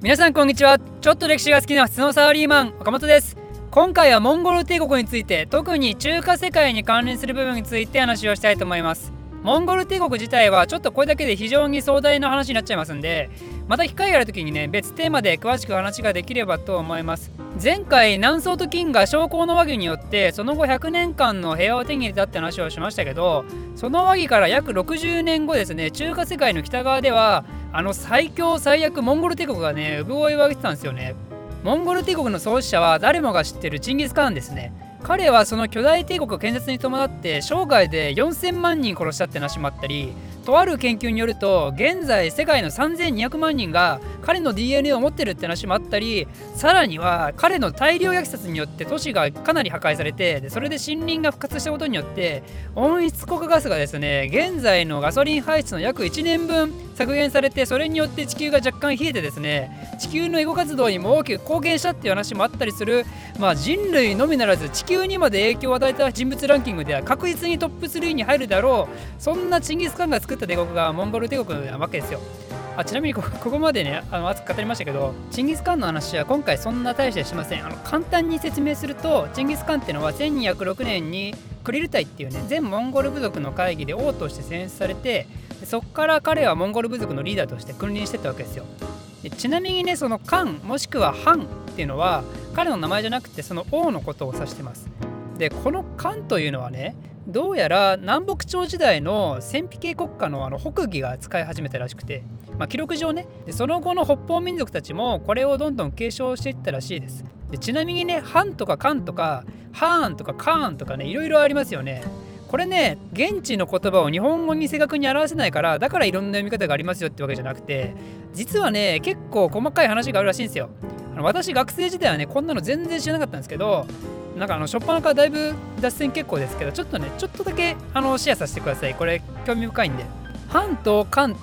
皆さんこんにちは。ちょっと歴史が好きな普通のサラリーマン岡本です。今回はモンゴル帝国について特に中華世界に関連する部分について話をしたいと思います。モンゴル帝国自体はちょっとこれだけで非常に壮大な話になっちゃいますんでまた機会がある時にね別テーマで詳しく話ができればと思います。前回南宋と金が将校の和議によってその後100年間の平和を手に入れたって話をしましたけどその和議から約60年後ですね中華世界の北側ではあの最強最悪モンゴル帝国がね産声を上げてたんですよね。モンゴル帝国の創始者は誰もが知ってるチンギス・カーンですね。彼はその巨大帝国建設に伴って生涯で4000万人殺したって話もあったりとある研究によると現在世界の3200万人が彼の DNA を持ってるって話もあったりさらには彼の大量虐殺によって都市がかなり破壊されてでそれで森林が復活したことによって温室効果ガスがですね現在のガソリン排出の約1年分削減されてそれによって地球が若干冷えてですね地球のエゴ活動にも大きく貢献したっていう話もあったりする、まあ、人類のみならず地球にまで影響を与えた人物ランキングでは確実にトップ3に入るだろうそんなチンギス・カンが作った帝国がモンゴル帝国なわけですよ。あちなみにここまでねあの熱く語りましたけどチンギス・カンの話は今回そんな大してしません。あの簡単に説明するとチンギス・カンっていうのは1206年にクリルタイっていうね全モンゴル部族の会議で王として選出されてそこから彼はモンゴル部族のリーダーとして君臨してたわけですよ。でちなみにねそのカンもしくはハンっていうのは彼の名前じゃなくてその王のことを指してます。でこのカンというのはねどうやら南北朝時代の戦費系国家のあの北魏が使い始めたらしくて、まあ、記録上ねでその後の北方民族たちもこれをどんどん継承していったらしいです。でちなみにねハンとかカンとかハーンとかカーンとかねいろいろありますよね。これね現地の言葉を日本語に正確に表せないからだからいろんな読み方がありますよってわけじゃなくて実はね結構細かい話があるらしいんですよ。私学生時代はねこんなの全然知らなかったんですけどなんかあの初っ端からだいぶ脱線結構ですけどちょっとねちょっとだけあのシェアさせてください。これ興味深いんで。ハンとカン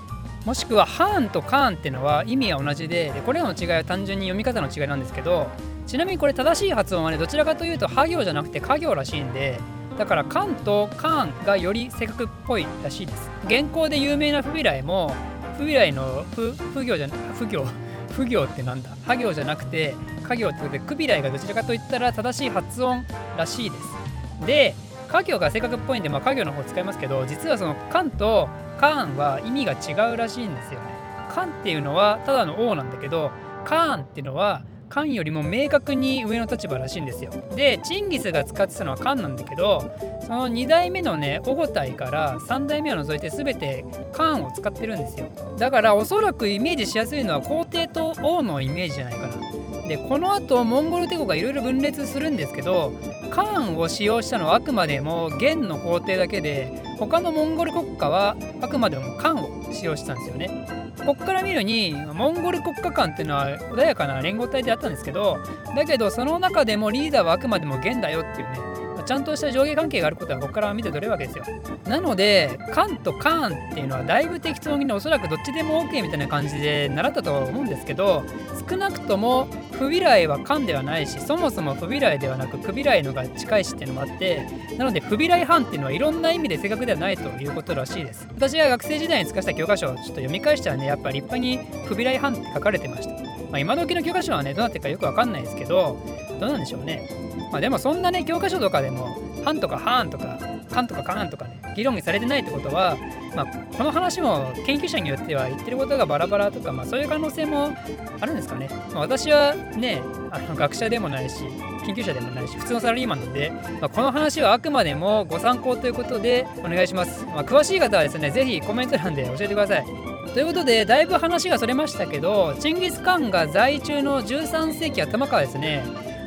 もしくはハーンとカーンっていうのは意味は同じででこれらの違いは単純に読み方の違いなんですけどちなみにこれ正しい発音はねどちらかというとハ行じゃなくて家行らしいんでだからカンとカーンがより正確っぽいらしいです。現行で有名な不備来も不備来の不不行じゃ不行不行ってなんだ？ハ行じゃなくて家業ってことでクビライがどちらかといったら正しい発音らしいです。で家業が正確っぽいんで、まあ、家業の方使いますけど実はそのカンとカーンは意味が違うらしいんですよね。カンっていうのはただの王なんだけどカーンっていうのはカンよりも明確に上の立場らしいんですよ。でチンギスが使ってたのはカンなんだけどその2代目のねオゴタイから3代目を除いて全てカーンを使ってるんですよ。だからおそらくイメージしやすいのは皇帝と王のイメージじゃないかな。でこの後モンゴル帝国がいろいろ分裂するんですけどカーンを使用したのはあくまでも元の皇帝だけで他のモンゴル国家はあくまでもカンを使用してたんですよね。こっから見るにモンゴル国家間っていうのは穏やかな連合体であったんですけどだけどその中でもリーダーはあくまでも元だよっていうねまちゃんとした上下関係があることはここから見て取れるわけですよ。なのでカンとカーンっていうのはだいぶ適当におそらくどっちでも OK みたいな感じで習ったとは思うんですけど少なくとも不備来はカンではないしそもそも不備来ではなく不備来のが近いしっていうのもあってなので不備来犯っていうのはいろんな意味で正確ではないということらしいです私が学生時代に使った教科書をちょっと読み返したらねやっぱ立派に不備来犯って書かれてました、まあ、今時の教科書はねどうなってるかよくわかんないですけどどうなんでしょうねまあでもそんなね教科書とかでもハンとかハーンとかカンとかカーンとかね議論されてないってことは、まあ、この話も研究者によっては言ってることがバラバラとか、まあ、そういう可能性もあるんですかね、まあ、私はねあの学者でもないし研究者でもないし普通のサラリーマンなので、まあ、この話はあくまでもご参考ということでお願いします、まあ、詳しい方はですね是非コメント欄で教えてください。ということでだいぶ話がそれましたけどチンギス・カンが在中の13世紀頭からですね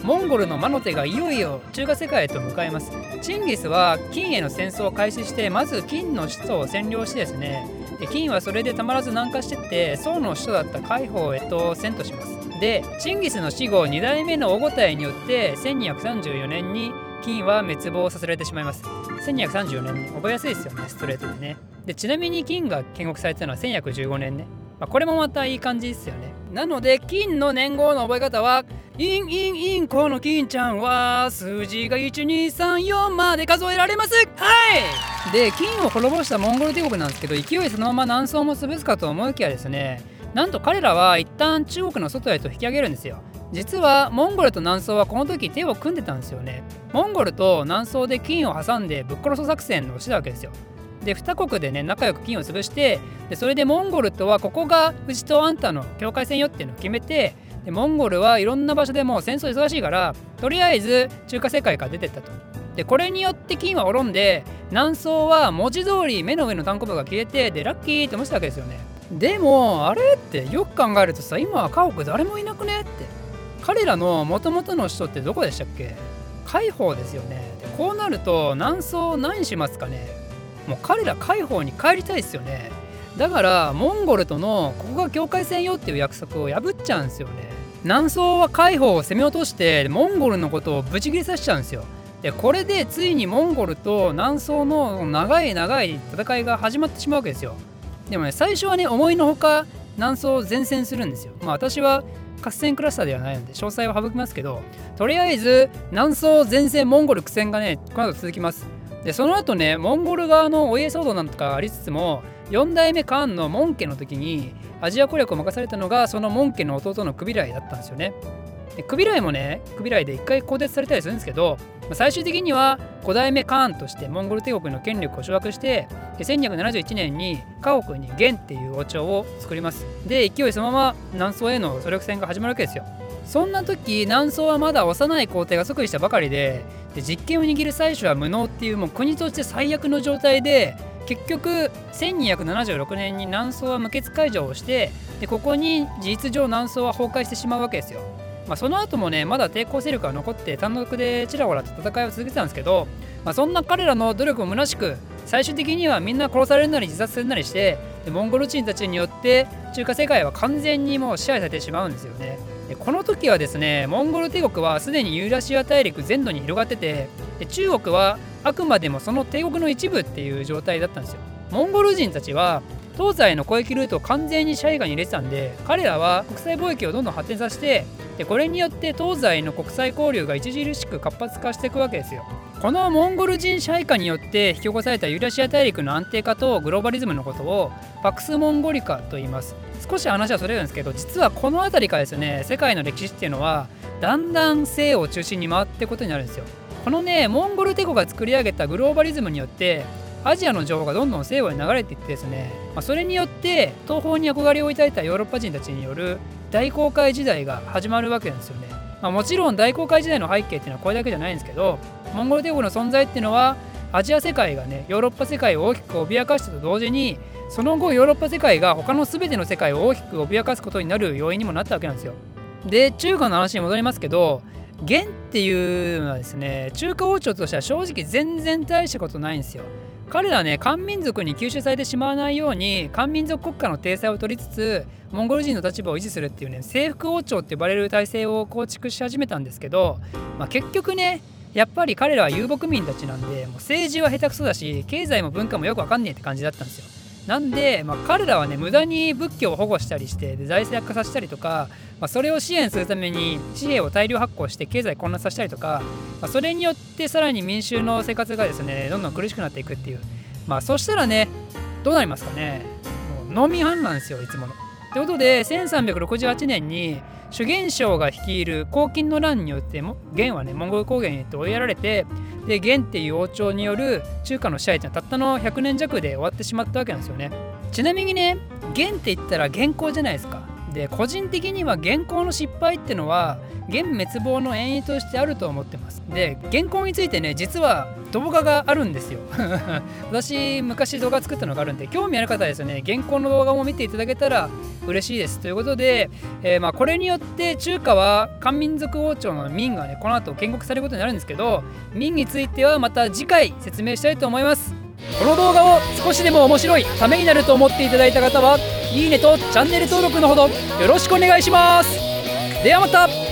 モンゴルの魔の手がいよいよ中華世界へと向かいます。チンギスは金への戦争を開始してまず金の首都を占領してですねで金はそれでたまらず南下してって宋の首都だった海邦へと遷都します。でチンギスの死後2代目のオゴタイによって1234年に金は滅亡させられてしまいます。1234年ね。覚えやすいですよねストレートでね。でちなみに金が建国されたのは1115年ね、まあ、これもまたいい感じですよね。なので金の年号の覚え方はインインインこの金ちゃんは数字が1234まで数えられます。はい。で金を滅ぼしたモンゴル帝国なんですけど勢いそのまま南宋も潰すかと思いきやですねなんと彼らは一旦中国の外へと引き上げるんですよ。実はモンゴルと南宋はこの時手を組んでたんですよね。モンゴルと南宋で金を挟んでぶっ殺す作戦をしてたわけですよ。で2国でね仲良く金を潰してでそれでモンゴルとはここがうちとあんたの境界線よっていうのを決めてでモンゴルはいろんな場所でもう戦争忙しいからとりあえず中華世界から出てったと。でこれによって金は滅んで南宋は文字通り目の上の単行部が消えてでラッキーって思ってたわけですよね。でもあれってよく考えるとさ今は家屋誰もいなくねって。彼らの元々の首都ってどこでしたっけ？海邦ですよね。でこうなると南宋何しますかね？もう彼ら海邦に帰りたいですよね。だからモンゴルとのここが境界線よっていう約束を破っちゃうんですよね。南宋は海邦を攻め落としてモンゴルのことをブチ切れさせちゃうんですよ。でこれでついにモンゴルと南宋の長い長い戦いが始まってしまうわけですよ。でもね最初はね思いのほか南宋前線するんですよ。まあ私は合戦クラスターではないので詳細は省きますけどとりあえず南宋前線モンゴル苦戦がねこの後続きます。でその後ねモンゴル側のお家騒動なんとかありつつも4代目カーンの門家の時にアジア攻略を任されたのがその門家の弟のクビライだったんですよね。クビライもねクビライで一回更迭されたりするんですけど最終的には5代目カーンとしてモンゴル帝国の権力を掌握して1271年に家国に元っていう王朝を作ります。で勢いそのまま南宋への総力戦が始まるわけですよ。そんな時南宋はまだ幼い皇帝が即位したばかりでで実権を握る宰相は無能っていうもう国として最悪の状態で結局1276年に南宋は無血開城をしてでここに事実上南宋は崩壊してしまうわけですよまあ、その後もねまだ抵抗勢力が残って単独でちらほらと戦いを続けてたんですけど、まあ、そんな彼らの努力も虚しく最終的にはみんな殺されるなり自殺するなりしてでモンゴル人たちによって中華世界は完全にもう支配されてしまうんですよね。この時はですねモンゴル帝国はすでにユーラシア大陸全土に広がっててで中国はあくまでもその帝国の一部っていう状態だったんですよ。モンゴル人たちは東西の交易ルートを完全に支配下に入れてたんで彼らは国際貿易をどんどん発展させてでこれによって東西の国際交流が著しく活発化していくわけですよ。このモンゴル人支配下によって引き起こされたユーラシア大陸の安定化とグローバリズムのことをパクス・モンゴリカと言います。少し話はそれるんですけど実はこの辺りからですね世界の歴史っていうのはだんだん西を中心に回っていくことになるんですよ。このねモンゴル帝国が作り上げたグローバリズムによってアジアの情報がどんどん西洋に流れていってですね、まあ、それによって東方に憧れを抱いたヨーロッパ人たちによる大航海時代が始まるわけなんですよね。まあ、もちろん大航海時代の背景っていうのはこれだけじゃないんですけどモンゴル帝国の存在っていうのはアジア世界がねヨーロッパ世界を大きく脅かしたと同時にその後ヨーロッパ世界が他の全ての世界を大きく脅かすことになる要因にもなったわけなんですよ。で中華の話に戻りますけど元っていうのはですね中華王朝としては正直全然大したことないんですよ。彼らね漢民族に吸収されてしまわないように漢民族国家の体裁を取りつつモンゴル人の立場を維持するっていうね征服王朝って呼ばれる体制を構築し始めたんですけど、まあ、結局ねやっぱり彼らは遊牧民たちなんでもう政治は下手くそだし経済も文化もよくわかんねえって感じだったんですよ。なんで、まあ、彼らはね無駄に仏教を保護したりしてで財政悪化させたりとか、まあ、それを支援するために紙幣を大量発行して経済混乱させたりとか、まあ、それによってさらに民衆の生活がですねどんどん苦しくなっていくっていう。まあそしたらねどうなりますかね。もう農民反乱ですよいつもの。ということで1368年に主元将が率いる黄金の乱によって元はねモンゴル高原に追いやられてで元っていう王朝による中華の支配っていうのはたったの100年弱で終わってしまったわけなんですよね。ちなみにね元って言ったら元寇じゃないですか。で個人的には元寇の失敗ってのは元滅亡の遠因としてあると思ってます。で元寇についてね実は動画があるんですよ。私昔動画作ったのがあるんで興味ある方はですね原稿の動画も見ていただけたら嬉しいですということで、えー、まあこれによって中華は漢民族王朝の民がねこの後建国されることになるんですけど民についてはまた次回説明したいと思います。この動画を少しでも面白いためになると思っていただいた方はいいねとチャンネル登録のほどよろしくお願いします。ではまた。